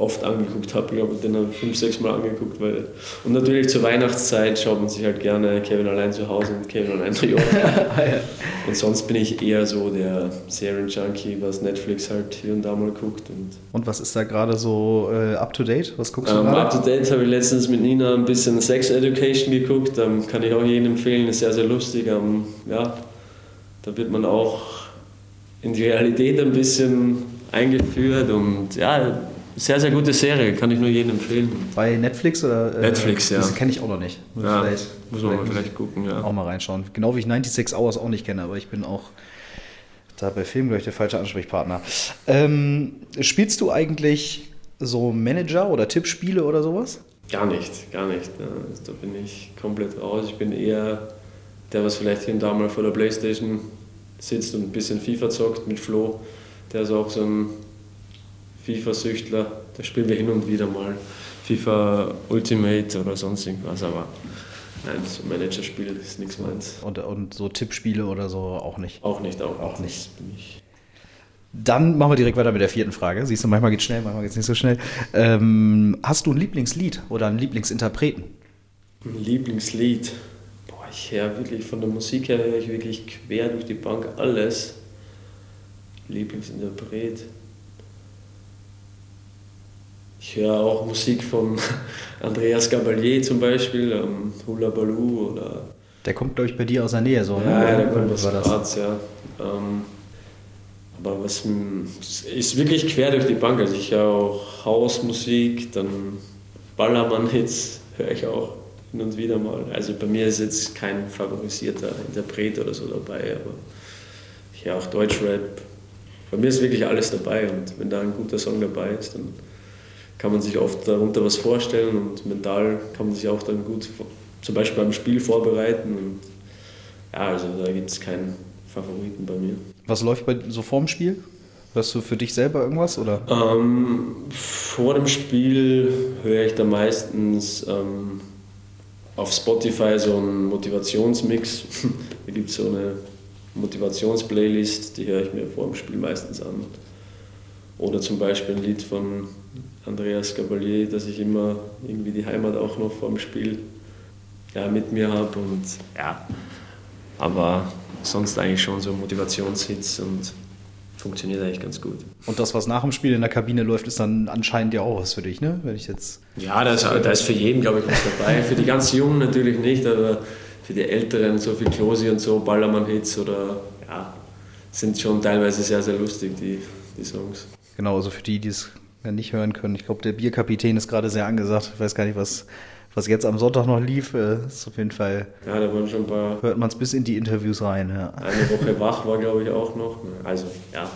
oft angeguckt habe. Ich glaube, den habe ich fünf, sechs Mal angeguckt. Weil, und natürlich zur Weihnachtszeit schaut man sich halt gerne Kevin allein zu Hause und Kevin allein New York an. Und sonst bin ich eher so der Serien-Junkie, was Netflix halt hier und da mal guckt. Und, und was ist da gerade so äh, up-to-date? Was guckst du ähm, gerade? Up-to-date habe ich letztens mit Nina ein bisschen Sex Education geguckt. Ähm, kann ich auch jedem empfehlen, ist sehr, sehr lustig. Ähm, ja, da wird man auch in die Realität ein bisschen eingeführt und ja, sehr, sehr gute Serie, kann ich nur jedem empfehlen. Bei Netflix oder? Äh, Netflix, ja. Das kenne ich auch noch nicht. Muss, ja, vielleicht, muss man vielleicht, vielleicht gucken, ja. Auch mal reinschauen. Genau wie ich 96 Hours auch nicht kenne, aber ich bin auch da bei Film, glaube ich, der falsche Ansprechpartner. Ähm, spielst du eigentlich so Manager oder Tippspiele oder sowas? Gar nicht, gar nicht. Also da bin ich komplett raus. Ich bin eher der, was vielleicht hier und da mal vor der Playstation sitzt und ein bisschen FIFA zockt mit Flo. Der ist auch so ein FIFA-Süchtler, da spielen wir hin und wieder mal FIFA Ultimate oder sonst irgendwas, aber nein, so Managerspiel ist nichts meins. Und, und so Tippspiele oder so auch nicht? Auch nicht, auch, auch nicht. Dann machen wir direkt weiter mit der vierten Frage. Siehst du, manchmal geht es schnell, manchmal geht es nicht so schnell. Ähm, hast du ein Lieblingslied oder einen Lieblingsinterpreten? Ein Lieblingslied? Boah, ich höre wirklich von der Musik her höre ich wirklich quer durch die Bank alles. Lieblingsinterpret. Ich höre auch Musik von (laughs) Andreas Gabalier zum Beispiel, ähm, Hula Baloo oder. Der kommt, glaube ich, bei dir aus der Nähe, so. Ja, ne? ja der kommt aus Graz, ja. Ähm, aber was ist wirklich quer durch die Bank. Also ich höre auch Hausmusik, dann Ballermann-Hits höre ich auch hin und wieder mal. Also bei mir ist jetzt kein favorisierter Interpret oder so dabei, aber ich höre auch Deutschrap. Bei mir ist wirklich alles dabei und wenn da ein guter Song dabei ist, dann kann man sich oft darunter was vorstellen und mental kann man sich auch dann gut zum Beispiel beim Spiel vorbereiten. Und ja, also da gibt es keinen Favoriten bei mir. Was läuft bei so vorm Spiel? Hörst du für dich selber irgendwas? Oder? Ähm, vor dem Spiel höre ich da meistens ähm, auf Spotify so einen Motivationsmix. (laughs) da gibt es so eine Motivationsplaylist, die höre ich mir vor dem Spiel meistens an. Oder zum Beispiel ein Lied von Andreas Gabalier, dass ich immer irgendwie die Heimat auch noch vor dem Spiel ja, mit mir habe. Und ja, aber sonst eigentlich schon so Motivationshits und funktioniert eigentlich ganz gut. Und das, was nach dem Spiel in der Kabine läuft, ist dann anscheinend ja auch was für dich, ne? Wenn ich jetzt. Ja, da ist, da ist für jeden, glaube ich, was dabei. für die ganz Jungen natürlich nicht, aber für die Älteren, so viel Klosi und so, Ballermann-Hits oder ja, sind schon teilweise sehr, sehr lustig, die, die Songs. Genau, also für die, die es nicht hören können. Ich glaube, der Bierkapitän ist gerade sehr angesagt. Ich weiß gar nicht, was, was jetzt am Sonntag noch lief. Äh, ist auf jeden Fall. Ja, da waren schon ein paar. Hört man es bis in die Interviews rein. Ja. Eine Woche wach war, glaube ich, auch noch. Also, ja.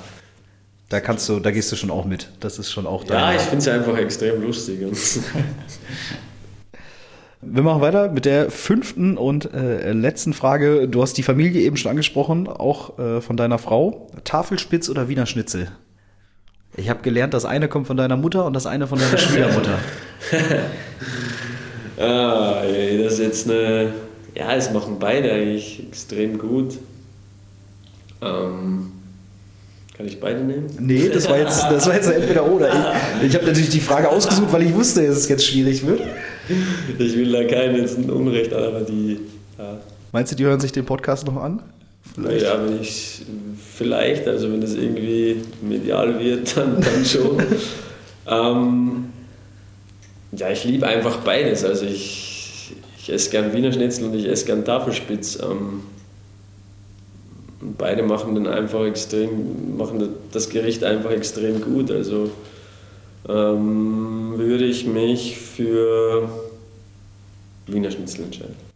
Da kannst du, da gehst du schon auch mit. Das ist schon auch dein. Ja, ich finde es einfach extrem lustig. (laughs) Wir machen weiter mit der fünften und äh, letzten Frage. Du hast die Familie eben schon angesprochen, auch äh, von deiner Frau. Tafelspitz oder Wiener Schnitzel? Ich habe gelernt, das eine kommt von deiner Mutter und das eine von deiner Schwiegermutter. (laughs) ah, das ist jetzt eine. Ja, es machen beide eigentlich extrem gut. Ähm, kann ich beide nehmen? Nee, das war jetzt, das war jetzt entweder oder. Ich, ich habe natürlich die Frage ausgesucht, weil ich wusste, dass es jetzt schwierig wird. Ich will da keinen jetzt ein Unrecht, aber die. Ja. Meinst du, die hören sich den Podcast noch an? Vielleicht. Ja, wenn ich, vielleicht, also wenn es irgendwie medial wird, dann, dann schon. (laughs) ähm, ja, ich liebe einfach beides. Also ich, ich esse gern Wiener Schnitzel und ich esse gern Tafelspitz. Ähm, beide machen dann einfach extrem, machen das Gericht einfach extrem gut. Also ähm, würde ich mich für Wiener Schnitzel entscheiden.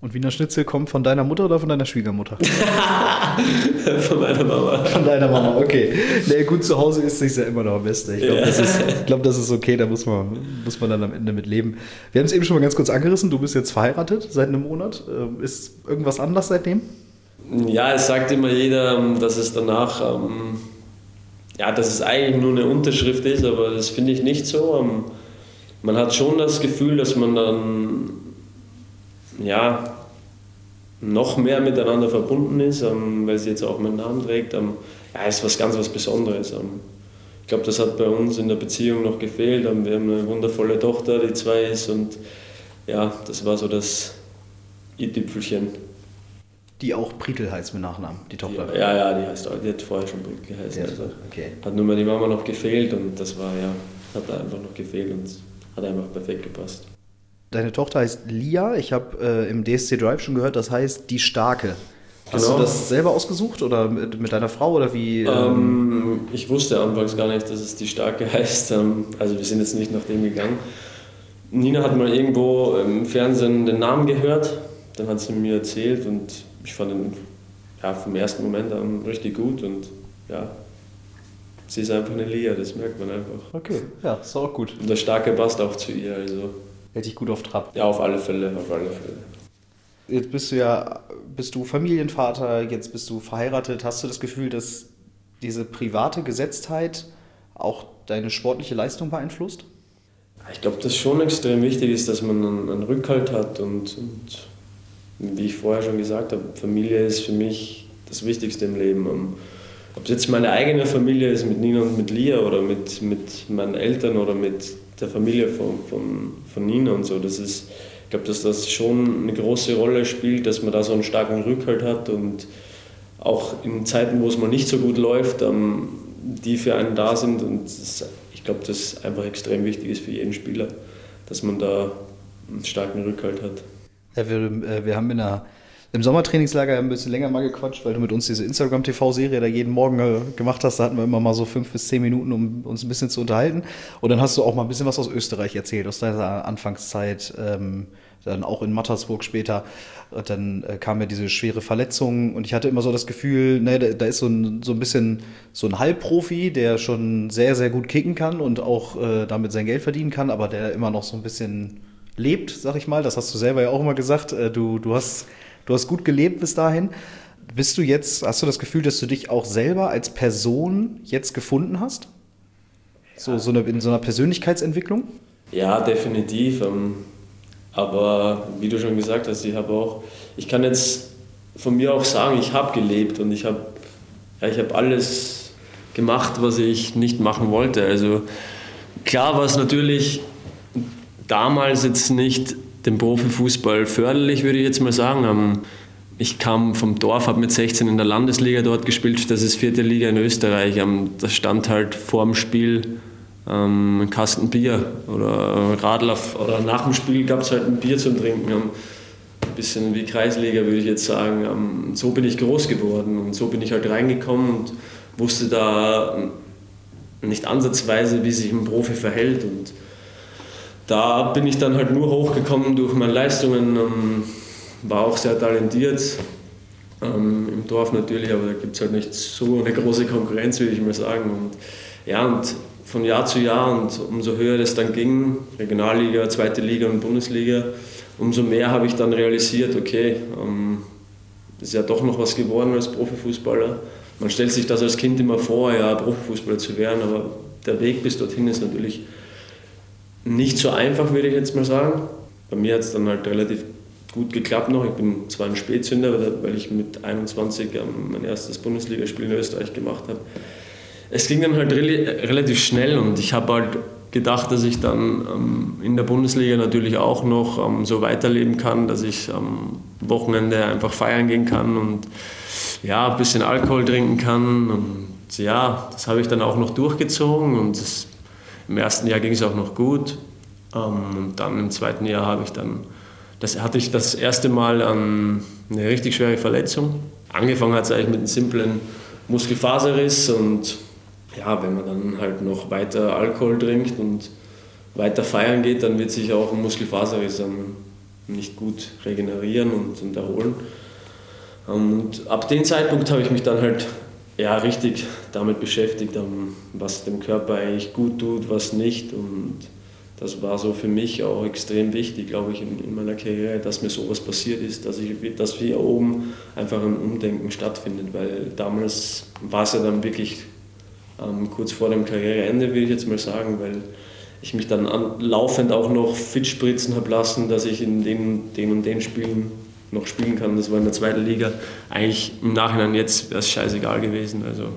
Und Wiener Schnitzel kommt von deiner Mutter oder von deiner Schwiegermutter? (laughs) von meiner Mama. Von deiner Mama, okay. Nee, gut, zu Hause ist sich ja immer noch am besten. Ich glaube, ja. das, ist, glaub, das ist okay, da muss man, muss man dann am Ende mit leben. Wir haben es eben schon mal ganz kurz angerissen, du bist jetzt verheiratet seit einem Monat. Ähm, ist irgendwas anders seitdem? Ja, es sagt immer jeder, ähm, dass es danach, ähm, ja, dass es eigentlich nur eine Unterschrift ist, aber das finde ich nicht so. Ähm, man hat schon das Gefühl, dass man dann, ja, noch mehr miteinander verbunden ist, ähm, weil sie jetzt auch meinen Namen trägt. Ähm, ja, ist was ganz was Besonderes. Ähm, ich glaube, das hat bei uns in der Beziehung noch gefehlt. wir haben eine wundervolle Tochter, die zwei ist und ja, das war so das i-Tüpfelchen. Die auch Britel heißt mit Nachnamen, die Tochter? Ja, ja, die, heißt, die hat vorher schon Britel geheißen. Ja, also okay. Hat nur mal die Mama noch gefehlt und das war ja, hat einfach noch gefehlt und hat einfach perfekt gepasst. Deine Tochter heißt Lia. Ich habe äh, im DSC Drive schon gehört, das heißt die Starke. Hast genau. du das selber ausgesucht oder mit, mit deiner Frau oder wie? Ähm, ähm, ich wusste anfangs gar nicht, dass es die Starke (laughs) heißt. Ähm, also wir sind jetzt nicht nach dem gegangen. Nina hat mal irgendwo im Fernsehen den Namen gehört, dann hat sie mir erzählt und ich fand ihn ja, vom ersten Moment an richtig gut und ja, sie ist einfach eine Lia, das merkt man einfach. Okay, ja, ist auch gut. Und der Starke passt auch zu ihr. Also. Hält dich gut auf Trab. Ja, auf alle Fälle, auf alle Fälle. Jetzt bist du ja, bist du Familienvater, jetzt bist du verheiratet. Hast du das Gefühl, dass diese private Gesetztheit auch deine sportliche Leistung beeinflusst? Ich glaube, dass schon extrem wichtig ist, dass man einen, Rückhalt hat und, und, wie ich vorher schon gesagt habe, Familie ist für mich das Wichtigste im Leben. Ob es jetzt meine eigene Familie ist mit Nina und mit Lia oder mit, mit meinen Eltern oder mit der Familie von, von, von Nina und so, das ist, ich glaube, dass das schon eine große Rolle spielt, dass man da so einen starken Rückhalt hat und auch in Zeiten, wo es mal nicht so gut läuft, ähm, die für einen da sind. Und das, ich glaube, das einfach extrem wichtig ist für jeden Spieler, dass man da einen starken Rückhalt hat. Ja, wir, äh, wir haben in der im Sommertrainingslager ein bisschen länger mal gequatscht, weil du mit uns diese Instagram-TV-Serie da jeden Morgen äh, gemacht hast. Da hatten wir immer mal so fünf bis zehn Minuten, um uns ein bisschen zu unterhalten. Und dann hast du auch mal ein bisschen was aus Österreich erzählt, aus deiner Anfangszeit, ähm, dann auch in Mattersburg später. Und dann äh, kam ja diese schwere Verletzung und ich hatte immer so das Gefühl, ne, da, da ist so ein, so ein bisschen so ein Halbprofi, der schon sehr, sehr gut kicken kann und auch äh, damit sein Geld verdienen kann, aber der immer noch so ein bisschen lebt, sag ich mal. Das hast du selber ja auch immer gesagt. Äh, du, du hast Du hast gut gelebt bis dahin. Bist du jetzt, hast du das Gefühl, dass du dich auch selber als Person jetzt gefunden hast? So, so eine, in so einer Persönlichkeitsentwicklung? Ja, definitiv. Ähm, aber wie du schon gesagt hast, ich habe auch, ich kann jetzt von mir auch sagen, ich habe gelebt und ich habe ja, hab alles gemacht, was ich nicht machen wollte. Also klar war es natürlich damals jetzt nicht dem Profifußball förderlich, würde ich jetzt mal sagen. Ähm, ich kam vom Dorf, habe mit 16 in der Landesliga dort gespielt, das ist vierte Liga in Österreich. Ähm, da stand halt vor dem Spiel ähm, ein Kasten Bier oder Radler oder nach dem Spiel gab es halt ein Bier zum Trinken. Ein bisschen wie Kreisliga würde ich jetzt sagen. So bin ich groß geworden und so bin ich halt reingekommen und wusste da nicht ansatzweise, wie sich ein Profi verhält. Und da bin ich dann halt nur hochgekommen durch meine Leistungen, ähm, war auch sehr talentiert. Ähm, Im Dorf natürlich, aber da gibt es halt nicht so eine große Konkurrenz, würde ich mal sagen. Und, ja, und von Jahr zu Jahr und umso höher das dann ging, Regionalliga, zweite Liga und Bundesliga, umso mehr habe ich dann realisiert, okay, ähm, ist ja doch noch was geworden als Profifußballer. Man stellt sich das als Kind immer vor, ja, Profifußballer zu werden, aber der Weg bis dorthin ist natürlich nicht so einfach, würde ich jetzt mal sagen. Bei mir hat es dann halt relativ gut geklappt noch. Ich bin zwar ein Spätzünder, weil ich mit 21 mein erstes Bundesligaspiel in Österreich gemacht habe. Es ging dann halt relativ schnell und ich habe halt gedacht, dass ich dann ähm, in der Bundesliga natürlich auch noch ähm, so weiterleben kann, dass ich am Wochenende einfach feiern gehen kann und ja, ein bisschen Alkohol trinken kann. Und ja, das habe ich dann auch noch durchgezogen und das im ersten Jahr ging es auch noch gut. Ähm, und dann im zweiten Jahr habe ich dann, das hatte ich das erste Mal ähm, eine richtig schwere Verletzung. Angefangen hat es eigentlich mit einem simplen Muskelfaserriss und ja, wenn man dann halt noch weiter Alkohol trinkt und weiter feiern geht, dann wird sich auch ein Muskelfaserriss ähm, nicht gut regenerieren und, und erholen. Und ab dem Zeitpunkt habe ich mich dann halt ja, richtig damit beschäftigt, was dem Körper eigentlich gut tut, was nicht. Und das war so für mich auch extrem wichtig, glaube ich, in, in, meiner Karriere, dass mir sowas passiert ist, dass, ich, dass hier oben einfach ein Umdenken stattfindet, weil damals war es ja dann wirklich ähm, kurz vor dem Karriereende, will ich jetzt mal sagen, weil ich mich dann an, laufend auch noch fit spritzen habe lassen, dass ich in den, den und den Spielen noch spielen kann. Das war in der zweiten Liga. Eigentlich im Nachhinein jetzt wäre es scheißegal gewesen. Also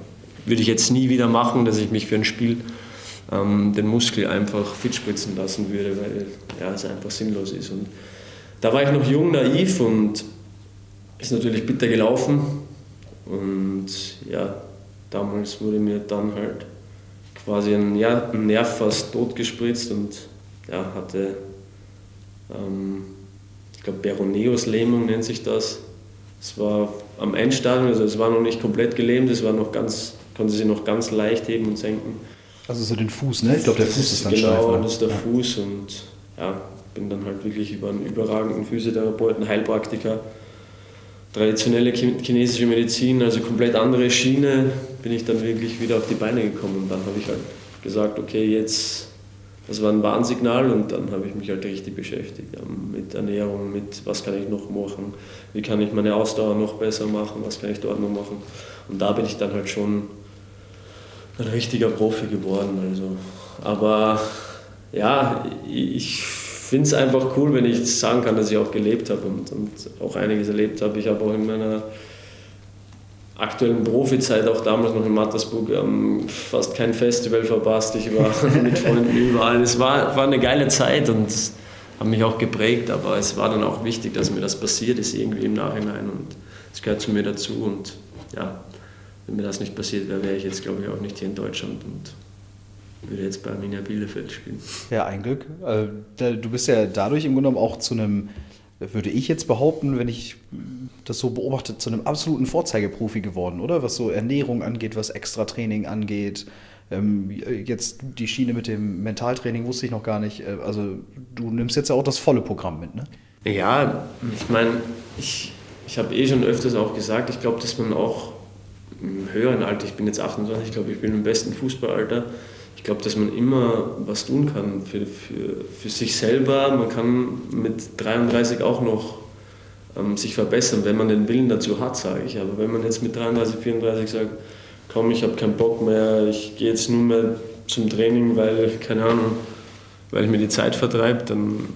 würde ich jetzt nie wieder machen, dass ich mich für ein Spiel ähm, den Muskel einfach fit spritzen lassen würde, weil ja, es einfach sinnlos ist. Und da war ich noch jung, naiv und ist natürlich bitter gelaufen. Und ja, damals wurde mir dann halt quasi ein, ja, ein Nerv fast tot gespritzt und ja, hatte, ähm, ich glaube, Beroneus-Lähmung nennt sich das. Es war am Endstadium, also es war noch nicht komplett gelähmt, es war noch ganz, konnte sich noch ganz leicht heben und senken. Also so den Fuß, ne? Ich glaube, der Fuß ist dann genau, steif. Genau, das ist der ja. Fuß und ja, bin dann halt wirklich über einen überragenden Physiotherapeuten, Heilpraktiker, traditionelle chinesische Medizin, also komplett andere Schiene, bin ich dann wirklich wieder auf die Beine gekommen und dann habe ich halt gesagt, okay, jetzt, das war ein Warnsignal und dann habe ich mich halt richtig beschäftigt mit Ernährung, mit was kann ich noch machen, wie kann ich meine Ausdauer noch besser machen, was kann ich dort noch machen und da bin ich dann halt schon ein richtiger Profi geworden. Also. Aber ja, ich finde es einfach cool, wenn ich sagen kann, dass ich auch gelebt habe und, und auch einiges erlebt habe. Ich habe auch in meiner aktuellen Profizeit, auch damals noch in Mattersburg, ähm, fast kein Festival verpasst. Ich war (laughs) mit Freunden überall. Es war, war eine geile Zeit und hat mich auch geprägt, aber es war dann auch wichtig, dass mir das passiert ist irgendwie im Nachhinein und es gehört zu mir dazu und ja, wenn mir das nicht passiert wäre, wäre ich jetzt, glaube ich, auch nicht hier in Deutschland und würde jetzt bei Arminia Bielefeld spielen. Ja, ein Glück. Äh, du bist ja dadurch im Grunde genommen auch zu einem, würde ich jetzt behaupten, wenn ich das so beobachte, zu einem absoluten Vorzeigeprofi geworden, oder? Was so Ernährung angeht, was Extratraining angeht. Ähm, jetzt die Schiene mit dem Mentaltraining wusste ich noch gar nicht. Äh, also du nimmst jetzt ja auch das volle Programm mit, ne? Ja, ich meine, ich, ich habe eh schon öfters auch gesagt, ich glaube, dass man auch im höheren Alter, ich bin jetzt 28, ich glaube, ich bin im besten Fußballalter, ich glaube, dass man immer was tun kann für, für, für sich selber. Man kann mit 33 auch noch ähm, sich verbessern, wenn man den Willen dazu hat, sage ich. Aber wenn man jetzt mit 33, 34 sagt, komm, ich habe keinen Bock mehr, ich gehe jetzt nur mehr zum Training, weil, keine Ahnung, weil mir die Zeit vertreibt, dann,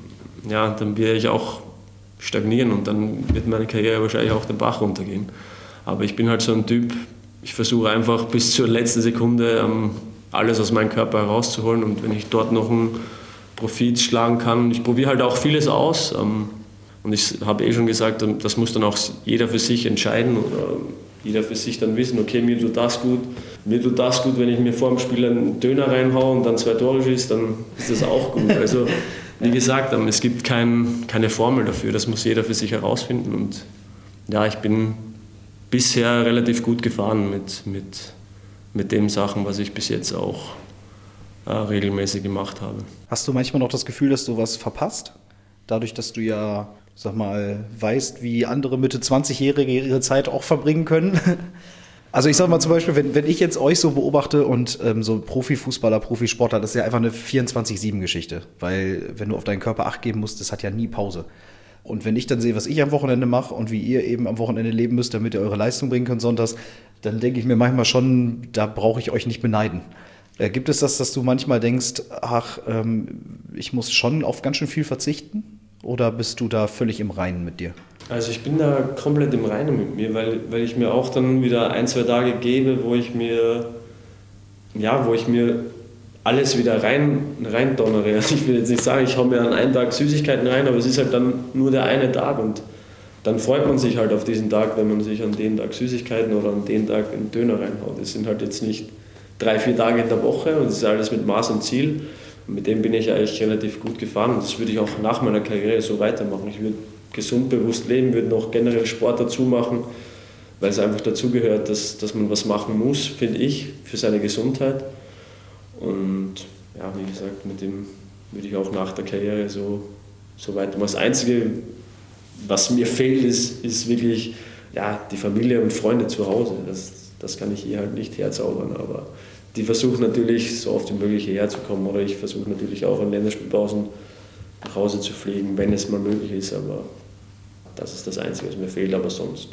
ja, dann werde ich auch stagnieren und dann wird meine Karriere wahrscheinlich auch den Bach runtergehen. Aber ich bin halt so ein Typ, ich versuche einfach bis zur letzten Sekunde ähm, alles aus meinem Körper herauszuholen. Und wenn ich dort noch einen Profit schlagen kann, ich probiere halt auch vieles aus ähm, und ich habe eh schon gesagt, ähm, das muss dann auch jeder für sich entscheiden oder jeder für sich dann wissen, okay, mir tut das gut, mir tut das gut, wenn ich mir vor dem Spiel einen Döner reinhaue und dann zwei Tore schieße, dann ist das auch gut. Also wie gesagt, ähm, es gibt kein, keine Formel dafür, das muss jeder für sich herausfinden. Und ja, ich bin bisher relativ gut gefahren mit, mit, mit den Sachen, was ich bis jetzt auch äh, regelmäßig gemacht habe. Hast du manchmal noch das Gefühl, dass du was verpasst? Dadurch, dass du ja, sag mal, weißt, wie andere Mitte 20-Jährige ihre Zeit auch verbringen können? (laughs) Also ich sag mal zum Beispiel, wenn, wenn ich jetzt euch so beobachte und ähm, so Profifußballer, Profisportler, das ist ja einfach eine 24-7-Geschichte. Weil wenn du auf deinen Körper Acht geben musst, das hat ja nie Pause. Und wenn ich dann sehe, was ich am Wochenende mache und wie ihr eben am Wochenende leben müsst, damit ihr eure Leistung bringen könnt sonntags, dann denke ich mir manchmal schon, da brauche ich euch nicht beneiden. Äh, gibt es das, dass du manchmal denkst, ach, ähm, ich muss schon auf ganz schön viel verzichten? Oder bist du da völlig im Reinen mit dir? Also ich bin da komplett im Reinen mit mir, weil, weil ich mir auch dann wieder ein, zwei Tage gebe, wo ich mir, ja, wo ich mir alles wieder rein, rein donnere. (laughs) Ich will jetzt nicht sagen, ich hau mir an einen Tag Süßigkeiten rein, aber es ist halt dann nur der eine Tag und dann freut man sich halt auf diesen Tag, wenn man sich an den Tag Süßigkeiten oder an den Tag einen Döner reinhaut. Das sind halt jetzt nicht drei, vier Tage in der Woche und das ist alles mit Maß und Ziel. Und mit dem bin ich eigentlich relativ gut gefahren und das würde ich auch nach meiner Karriere so weitermachen. Ich würde gesund, bewusst leben, würde noch generell Sport dazu machen, weil es einfach dazugehört, dass, dass man was machen muss, finde ich, für seine Gesundheit. Und ja, wie gesagt, mit dem würde ich auch nach der Karriere so, so weitermachen. Das Einzige, was mir fehlt, ist, ist wirklich ja, die Familie und Freunde zu Hause. Das, das kann ich hier halt nicht herzaubern, aber die versuchen natürlich so oft wie möglich hierher zu kommen. Oder ich versuche natürlich auch in Länderspielpausen nach Hause zu fliegen, wenn es mal möglich ist. Aber das ist das Einzige, was mir fehlt. Aber sonst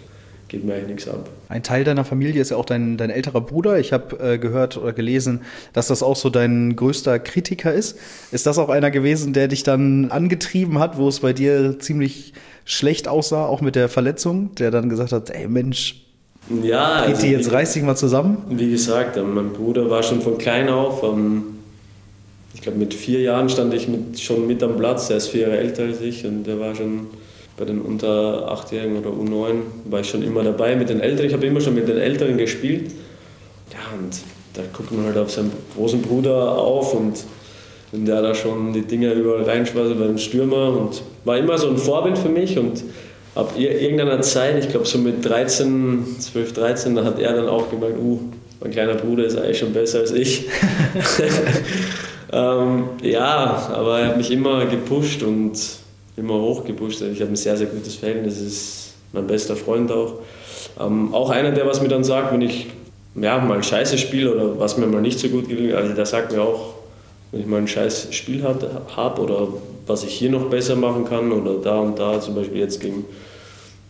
geht mir eigentlich nichts ab. Ein Teil deiner Familie ist ja auch dein, dein älterer Bruder. Ich habe äh, gehört oder gelesen, dass das auch so dein größter Kritiker ist. Ist das auch einer gewesen, der dich dann angetrieben hat, wo es bei dir ziemlich schlecht aussah, auch mit der Verletzung, der dann gesagt hat, ey Mensch, ja, also, jetzt reiß dich mal zusammen? Wie gesagt, ähm, mein Bruder war schon von klein auf. Ähm, ich glaube, mit vier Jahren stand ich mit, schon mit am Platz. Er ist vier Jahre älter als ich und der war schon bei den unter 8-Jährigen oder U9 war ich schon immer dabei mit den Älteren. Ich habe immer schon mit den Älteren gespielt. Ja, und da guckt man halt auf seinen großen Bruder auf und wenn der da schon die Dinger überall reinschmeißt bei den Stürmer und war immer so ein Vorbild für mich und ab irgendeiner Zeit, ich glaube so mit 13, 12, 13, da hat er dann auch gemerkt, uh, mein kleiner Bruder ist eigentlich schon besser als ich. (laughs) (laughs) ähm, ja, aber er hat mich immer gepusht und immer hochgepusht. Ich habe ein sehr, sehr gutes Verhältnis. Das ist mein bester Freund auch. Ähm, auch einer, der was mir dann sagt, wenn ich ja, mal scheiße spiele oder was mir mal nicht so gut gelingt. Also der sagt mir auch, wenn ich mal ein scheiß Spiel habe oder was ich hier noch besser machen kann oder da und da, zum Beispiel jetzt gegen,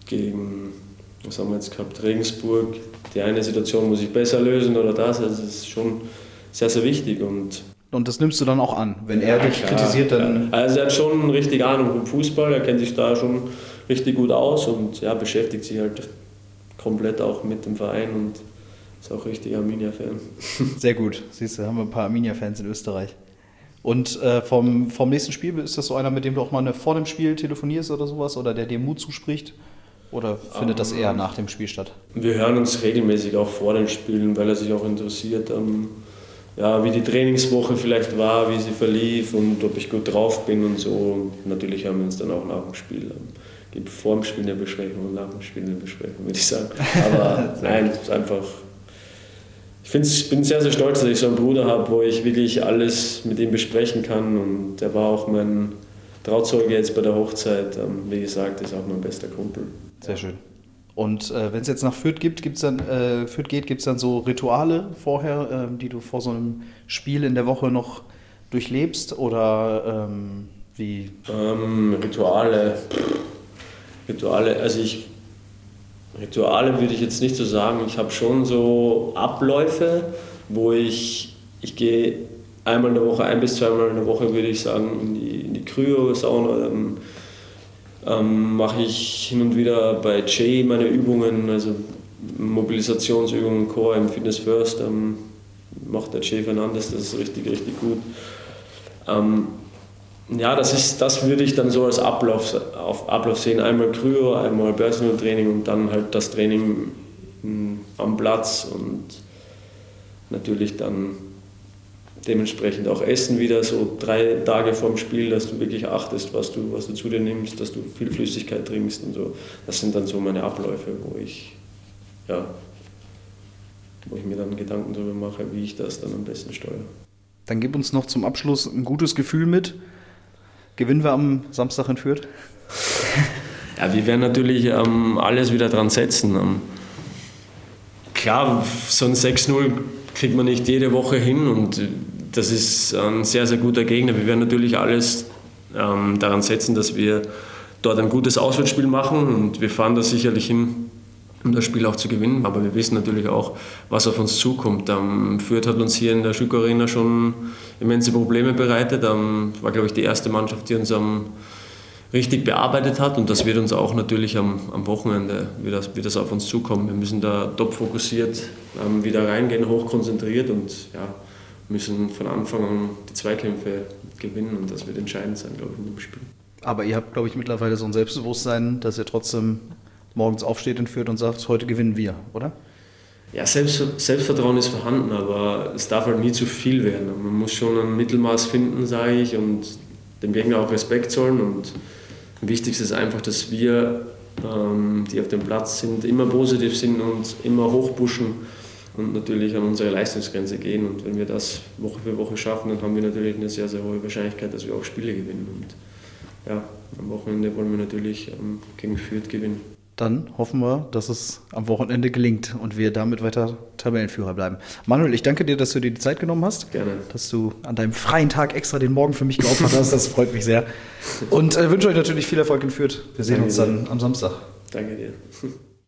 gegen was haben wir jetzt gehabt, Regensburg, die eine Situation muss ich besser lösen oder das, also das ist schon sehr, sehr wichtig und und das nimmst du dann auch an. Wenn er dich klar, kritisiert, dann. Ja. Also er hat schon richtig Ahnung vom Fußball, er kennt sich da schon richtig gut aus und ja, beschäftigt sich halt komplett auch mit dem Verein und ist auch richtig Arminia-Fan. (laughs) Sehr gut. Siehst du, haben wir ein paar Arminia-Fans in Österreich. Und äh, vom, vom nächsten Spiel, ist das so einer, mit dem du auch mal vor dem Spiel telefonierst oder sowas oder der dir Mut zuspricht? Oder findet um, das eher ähm, nach dem Spiel statt? Wir hören uns regelmäßig auch vor den Spielen, weil er sich auch interessiert. Ähm, ja, wie die Trainingswoche vielleicht war, wie sie verlief und ob ich gut drauf bin und so. natürlich haben wir uns dann auch nach dem Spiel. Ähm, gibt vor dem Spiel eine Besprechung und nach dem Spiel eine Besprechung, würde ich sagen. (laughs) Aber nein, es ist einfach. Ich, ich bin sehr, sehr stolz, dass ich so einen Bruder habe, wo ich wirklich alles mit ihm besprechen kann. Und der war auch mein Trauzeuge jetzt bei der Hochzeit. Ähm, wie gesagt, ist auch mein bester Kumpel. Sehr schön. Und äh, wenn es jetzt nach Fürth, gibt, gibt's dann, äh, Fürth geht, gibt es dann so Rituale vorher, äh, die du vor so einem Spiel in der Woche noch durchlebst? Oder ähm, wie? Ähm, Rituale. Rituale, also ich. Rituale würde ich jetzt nicht so sagen. Ich habe schon so Abläufe, wo ich, ich gehe einmal in der Woche, ein bis zweimal in der Woche, würde ich sagen, in die, in die Kryo-Sauna. Ähm, ähm, mache ich hin und wieder bei Jay meine Übungen, also Mobilisationsübungen, Core im Fitness First, ähm, macht der Jay Fernandes, das ist richtig, richtig gut. Ähm, ja, das, ist, das würde ich dann so als Ablauf, auf Ablauf sehen. Einmal Kryo, einmal Personal Training und dann halt das Training hm, am Platz und natürlich dann dementsprechend auch Essen wieder so drei Tage vorm Spiel, dass du wirklich achtest, was du, was du zu dir nimmst, dass du viel Flüssigkeit trinkst und so. Das sind dann so meine Abläufe, wo ich, ja, wo ich mir dann Gedanken darüber mache, wie ich das dann am besten steuere. Dann gib uns noch zum Abschluss ein gutes Gefühl mit. Gewinnen wir am Samstag in Fürth? (laughs) ja, wir werden natürlich ähm, alles wieder dran setzen. Ähm, klar, so ein 6-0 kriegt man nicht jede Woche hin und das ist ein sehr, sehr guter Gegner. Wir werden natürlich alles ähm, daran setzen, dass wir dort ein gutes Auswärtsspiel machen und wir fahren da sicherlich hin, um das Spiel auch zu gewinnen. Aber wir wissen natürlich auch, was auf uns zukommt. Ähm, Fürth hat uns hier in der Schück Arena schon immense Probleme bereitet. Ähm, war, glaube ich, die erste Mannschaft, die uns am richtig bearbeitet hat und das wird uns auch natürlich am, am Wochenende wird das, wird das auf uns zukommen. Wir müssen da top fokussiert ähm, wieder reingehen, hochkonzentriert und ja, müssen von Anfang an die Zweikämpfe gewinnen und das wird entscheidend sein, glaube ich, in dem Spiel. Aber ihr habt, glaube ich, mittlerweile so ein Selbstbewusstsein, dass ihr trotzdem morgens aufsteht und führt und sagt, heute gewinnen wir, oder? Ja, Selbst, Selbstvertrauen ist vorhanden, aber es darf halt nie zu viel werden. Man muss schon ein Mittelmaß finden, sage ich, und dem Gegner auch Respekt zollen. Und wichtig ist einfach, dass wir, ähm, die auf dem Platz sind, immer positiv sind und immer hochpushen und natürlich an unsere Leistungsgrenze gehen. Und wenn wir das Woche für Woche schaffen, dann haben wir natürlich eine sehr, sehr hohe Wahrscheinlichkeit, dass wir auch Spiele gewinnen. Und ja, am Wochenende wollen wir natürlich ähm, gegen Fürth gewinnen. dann hoffen wir, dass es am Wochenende gelingt und wir damit weiter Tabellenführer bleiben. Manuel, ich danke dir, dass du dir die Zeit genommen hast. Gerne. Dass du an deinem freien Tag extra den Morgen für mich geopfert hast. Das freut mich sehr. Und äh, wünsche euch natürlich viel Erfolg in Fürth. Wir sehen Danke uns dann am Samstag. Danke dir.